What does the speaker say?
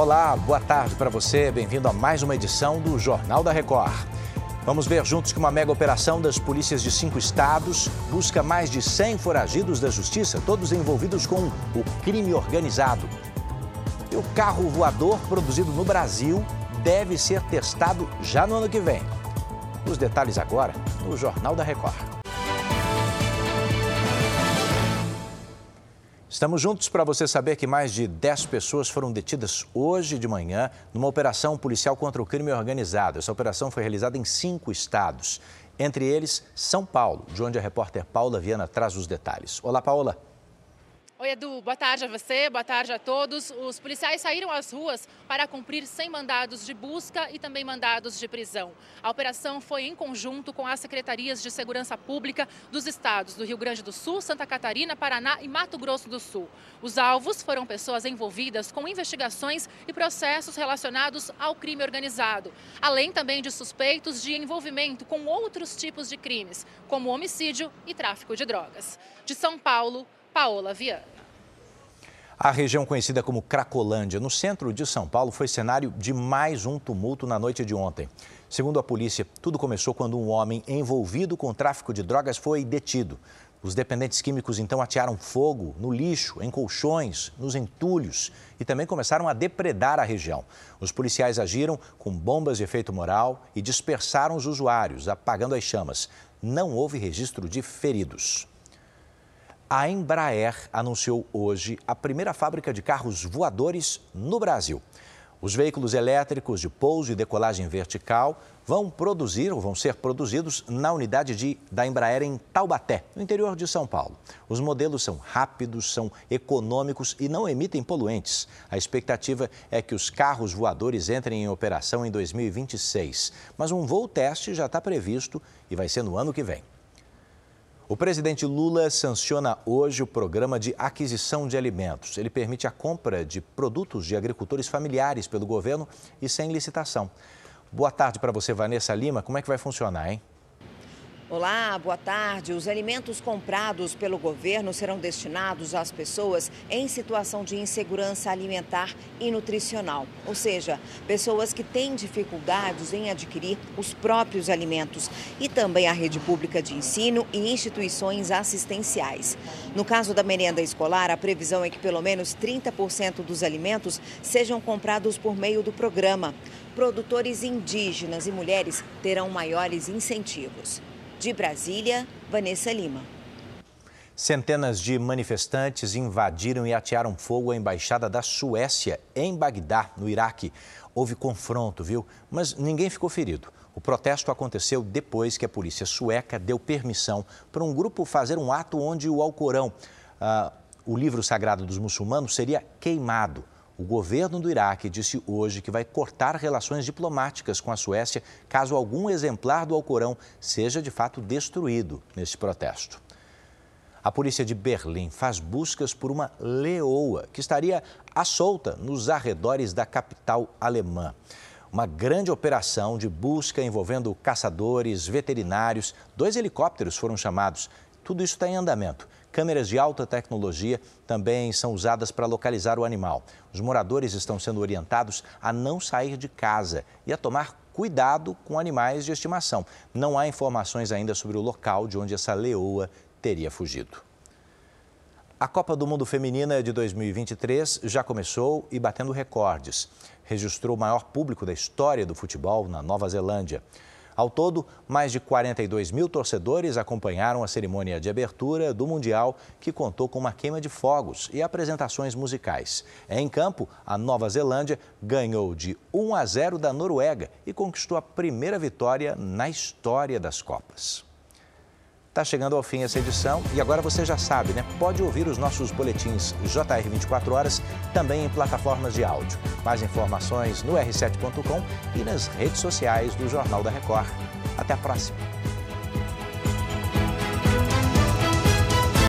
Olá, boa tarde para você. Bem-vindo a mais uma edição do Jornal da Record. Vamos ver juntos que uma mega operação das polícias de cinco estados busca mais de 100 foragidos da justiça, todos envolvidos com o crime organizado. E o carro voador produzido no Brasil deve ser testado já no ano que vem. Os detalhes agora no Jornal da Record. Estamos juntos para você saber que mais de 10 pessoas foram detidas hoje de manhã numa operação policial contra o crime organizado. Essa operação foi realizada em cinco estados, entre eles São Paulo, de onde a repórter Paula Viana traz os detalhes. Olá, Paula. Oi, Edu. Boa tarde a você, boa tarde a todos. Os policiais saíram às ruas para cumprir 100 mandados de busca e também mandados de prisão. A operação foi em conjunto com as secretarias de segurança pública dos estados do Rio Grande do Sul, Santa Catarina, Paraná e Mato Grosso do Sul. Os alvos foram pessoas envolvidas com investigações e processos relacionados ao crime organizado, além também de suspeitos de envolvimento com outros tipos de crimes, como homicídio e tráfico de drogas. De São Paulo, Paola Viana. A região conhecida como Cracolândia, no centro de São Paulo, foi cenário de mais um tumulto na noite de ontem. Segundo a polícia, tudo começou quando um homem envolvido com tráfico de drogas foi detido. Os dependentes químicos então atearam fogo no lixo, em colchões, nos entulhos e também começaram a depredar a região. Os policiais agiram com bombas de efeito moral e dispersaram os usuários, apagando as chamas. Não houve registro de feridos. A Embraer anunciou hoje a primeira fábrica de carros voadores no Brasil. Os veículos elétricos de pouso e decolagem vertical vão produzir ou vão ser produzidos na unidade de, da Embraer em Taubaté, no interior de São Paulo. Os modelos são rápidos, são econômicos e não emitem poluentes. A expectativa é que os carros voadores entrem em operação em 2026, mas um voo teste já está previsto e vai ser no ano que vem. O presidente Lula sanciona hoje o programa de aquisição de alimentos. Ele permite a compra de produtos de agricultores familiares pelo governo e sem licitação. Boa tarde para você, Vanessa Lima. Como é que vai funcionar, hein? Olá, boa tarde. Os alimentos comprados pelo governo serão destinados às pessoas em situação de insegurança alimentar e nutricional, ou seja, pessoas que têm dificuldades em adquirir os próprios alimentos, e também à rede pública de ensino e instituições assistenciais. No caso da merenda escolar, a previsão é que pelo menos 30% dos alimentos sejam comprados por meio do programa. Produtores indígenas e mulheres terão maiores incentivos. De Brasília, Vanessa Lima. Centenas de manifestantes invadiram e atearam fogo à embaixada da Suécia em Bagdá, no Iraque. Houve confronto, viu? Mas ninguém ficou ferido. O protesto aconteceu depois que a polícia sueca deu permissão para um grupo fazer um ato onde o Alcorão, ah, o livro sagrado dos muçulmanos, seria queimado. O governo do Iraque disse hoje que vai cortar relações diplomáticas com a Suécia caso algum exemplar do Alcorão seja de fato destruído neste protesto. A polícia de Berlim faz buscas por uma leoa que estaria à solta nos arredores da capital alemã. Uma grande operação de busca envolvendo caçadores, veterinários, dois helicópteros foram chamados. Tudo isso está em andamento. Câmeras de alta tecnologia também são usadas para localizar o animal. Os moradores estão sendo orientados a não sair de casa e a tomar cuidado com animais de estimação. Não há informações ainda sobre o local de onde essa leoa teria fugido. A Copa do Mundo Feminina de 2023 já começou e batendo recordes. Registrou o maior público da história do futebol na Nova Zelândia. Ao todo, mais de 42 mil torcedores acompanharam a cerimônia de abertura do Mundial, que contou com uma queima de fogos e apresentações musicais. Em campo, a Nova Zelândia ganhou de 1 a 0 da Noruega e conquistou a primeira vitória na história das Copas. Está chegando ao fim essa edição e agora você já sabe, né? Pode ouvir os nossos boletins JR 24 horas também em plataformas de áudio. Mais informações no r7.com e nas redes sociais do Jornal da Record. Até a próxima.